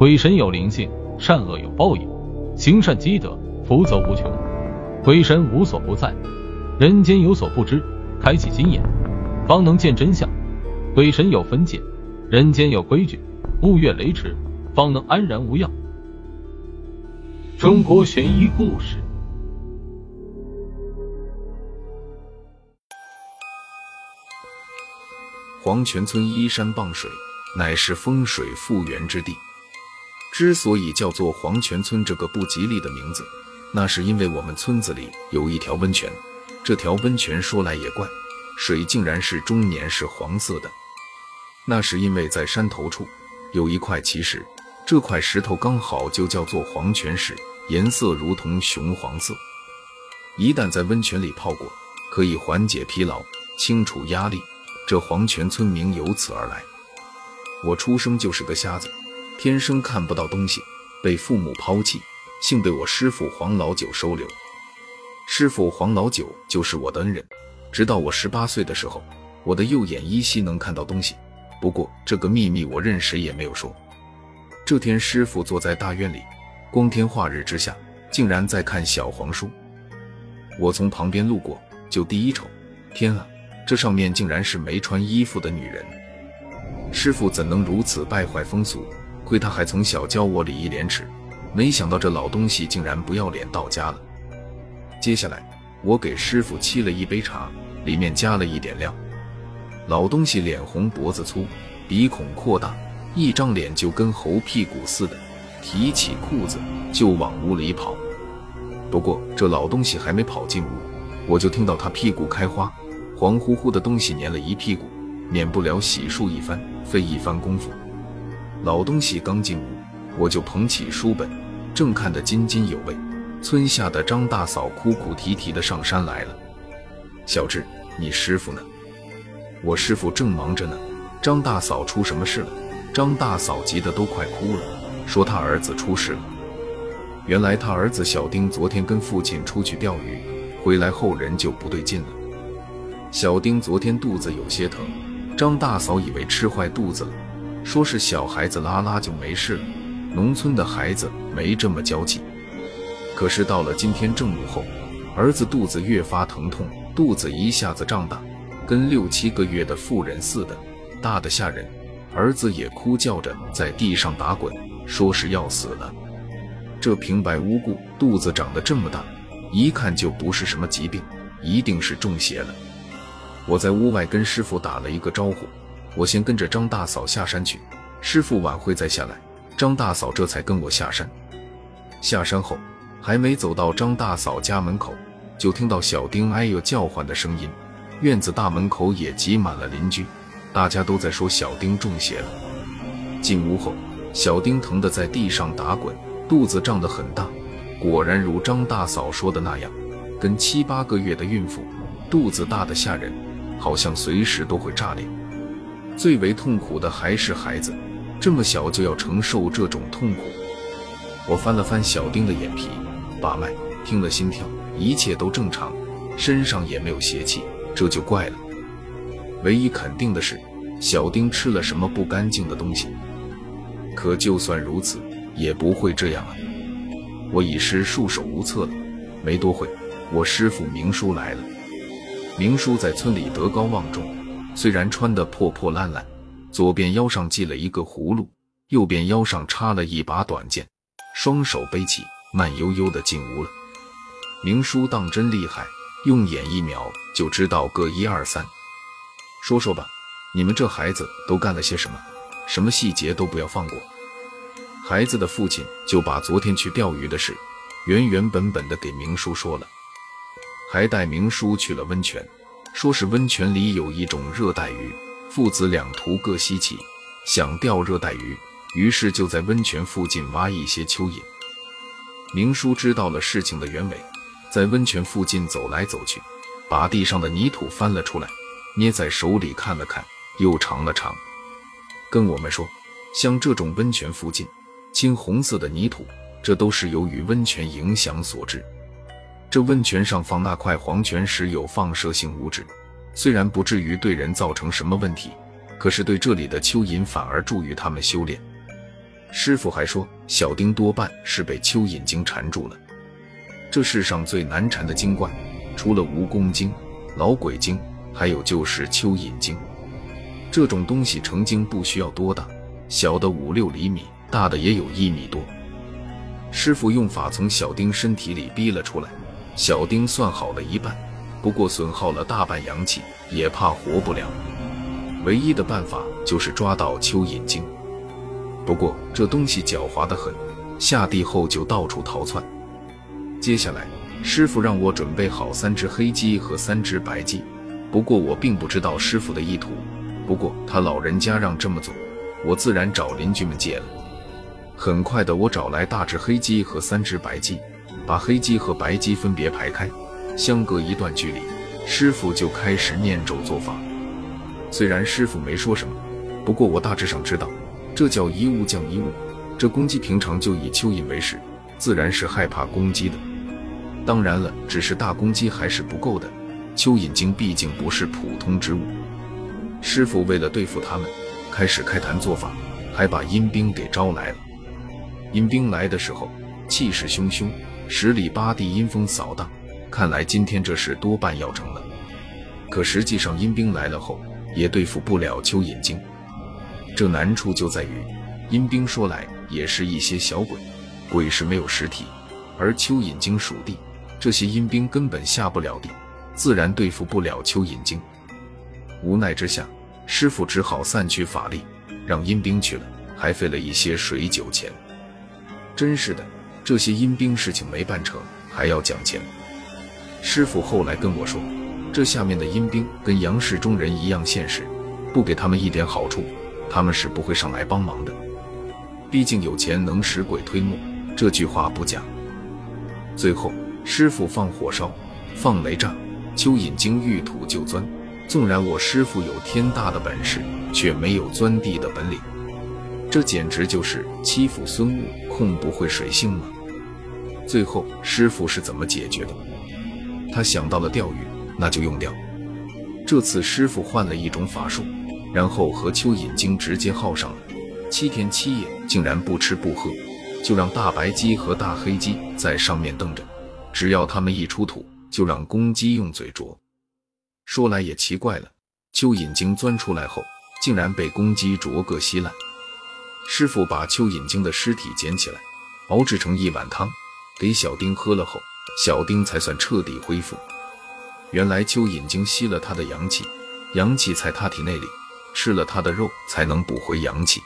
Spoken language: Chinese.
鬼神有灵性，善恶有报应，行善积德，福泽无穷。鬼神无所不在，人间有所不知，开启心眼，方能见真相。鬼神有分界，人间有规矩，勿越雷池，方能安然无恙。中国悬疑故事。黄泉村依山傍水，乃是风水复原之地。之所以叫做黄泉村这个不吉利的名字，那是因为我们村子里有一条温泉。这条温泉说来也怪，水竟然是终年是黄色的。那是因为在山头处有一块奇石，这块石头刚好就叫做黄泉石，颜色如同雄黄色。一旦在温泉里泡过，可以缓解疲劳，清除压力。这黄泉村名由此而来。我出生就是个瞎子，天生看不到东西，被父母抛弃，幸被我师傅黄老九收留。师傅黄老九就是我的恩人。直到我十八岁的时候，我的右眼依稀能看到东西，不过这个秘密我任谁也没有说。这天，师傅坐在大院里，光天化日之下，竟然在看小黄书。我从旁边路过，就第一瞅，天啊！这上面竟然是没穿衣服的女人，师傅怎能如此败坏风俗？亏他还从小教我礼义廉耻，没想到这老东西竟然不要脸到家了。接下来，我给师傅沏了一杯茶，里面加了一点料。老东西脸红脖子粗，鼻孔扩大，一张脸就跟猴屁股似的，提起裤子就往屋里跑。不过这老东西还没跑进屋，我就听到他屁股开花。黄乎乎的东西粘了一屁股，免不了洗漱一番，费一番功夫。老东西刚进屋，我就捧起书本，正看得津津有味。村下的张大嫂哭哭啼啼的上山来了。小智，你师傅呢？我师傅正忙着呢。张大嫂出什么事了？张大嫂急得都快哭了，说他儿子出事了。原来他儿子小丁昨天跟父亲出去钓鱼，回来后人就不对劲了。小丁昨天肚子有些疼，张大嫂以为吃坏肚子了，说是小孩子拉拉就没事了。农村的孩子没这么娇气。可是到了今天正午后，儿子肚子越发疼痛，肚子一下子胀大，跟六七个月的妇人似的，大的吓人。儿子也哭叫着在地上打滚，说是要死了。这平白无故肚子长得这么大，一看就不是什么疾病，一定是中邪了。我在屋外跟师傅打了一个招呼，我先跟着张大嫂下山去，师傅晚会再下来。张大嫂这才跟我下山。下山后，还没走到张大嫂家门口，就听到小丁哎呦叫唤的声音，院子大门口也挤满了邻居，大家都在说小丁中邪了。进屋后，小丁疼得在地上打滚，肚子胀得很大，果然如张大嫂说的那样，跟七八个月的孕妇，肚子大的吓人。好像随时都会炸裂。最为痛苦的还是孩子，这么小就要承受这种痛苦。我翻了翻小丁的眼皮，把脉，听了心跳，一切都正常，身上也没有邪气，这就怪了。唯一肯定的是，小丁吃了什么不干净的东西。可就算如此，也不会这样啊！我已是束手无策了。没多会，我师傅明叔来了。明叔在村里德高望重，虽然穿得破破烂烂，左边腰上系了一个葫芦，右边腰上插了一把短剑，双手背起，慢悠悠地进屋了。明叔当真厉害，用眼一瞄就知道个一二三。说说吧，你们这孩子都干了些什么？什么细节都不要放过。孩子的父亲就把昨天去钓鱼的事，原原本本的给明叔说了。还带明叔去了温泉，说是温泉里有一种热带鱼，父子两图各稀奇，想钓热带鱼，于是就在温泉附近挖一些蚯蚓。明叔知道了事情的原委，在温泉附近走来走去，把地上的泥土翻了出来，捏在手里看了看，又尝了尝，跟我们说，像这种温泉附近青红色的泥土，这都是由于温泉影响所致。这温泉上放那块黄泉石有放射性物质，虽然不至于对人造成什么问题，可是对这里的蚯蚓反而助于他们修炼。师傅还说，小丁多半是被蚯蚓精缠住了。这世上最难缠的精怪，除了蜈蚣精、老鬼精，还有就是蚯蚓精。这种东西成精不需要多大，小的五六厘米，大的也有一米多。师傅用法从小丁身体里逼了出来，小丁算好了一半，不过损耗了大半阳气，也怕活不了。唯一的办法就是抓到蚯蚓精。不过这东西狡猾得很，下地后就到处逃窜。接下来，师傅让我准备好三只黑鸡和三只白鸡，不过我并不知道师傅的意图。不过他老人家让这么做，我自然找邻居们借了。很快的，我找来大只黑鸡和三只白鸡，把黑鸡和白鸡分别排开，相隔一段距离，师傅就开始念咒做法。虽然师傅没说什么，不过我大致上知道。这叫一物降一物。这公鸡平常就以蚯蚓为食，自然是害怕公鸡的。当然了，只是大公鸡还是不够的。蚯蚓精毕竟不是普通之物。师傅为了对付他们，开始开坛做法，还把阴兵给招来了。阴兵来的时候，气势汹汹，十里八地阴风扫荡，看来今天这事多半要成了。可实际上，阴兵来了后，也对付不了蚯蚓精。这难处就在于，阴兵说来也是一些小鬼，鬼是没有实体，而蚯蚓精属地，这些阴兵根本下不了地，自然对付不了蚯蚓精。无奈之下，师傅只好散去法力，让阴兵去了，还费了一些水酒钱。真是的，这些阴兵事情没办成，还要讲钱。师傅后来跟我说，这下面的阴兵跟杨氏中人一样现实，不给他们一点好处。他们是不会上来帮忙的，毕竟有钱能使鬼推磨，这句话不假。最后，师傅放火烧，放雷炸，蚯蚓精遇土就钻。纵然我师傅有天大的本事，却没有钻地的本领，这简直就是欺负孙悟空不会水性吗？最后，师傅是怎么解决的？他想到了钓鱼，那就用钓。这次师傅换了一种法术。然后和蚯蚓精直接耗上了，七天七夜竟然不吃不喝，就让大白鸡和大黑鸡在上面瞪着，只要它们一出土，就让公鸡用嘴啄。说来也奇怪了，蚯蚓精钻出来后，竟然被公鸡啄个稀烂。师傅把蚯蚓精的尸体捡起来，熬制成一碗汤，给小丁喝了后，小丁才算彻底恢复。原来蚯蚓精吸了他的阳气，阳气在他体内里。吃了他的肉，才能补回阳气。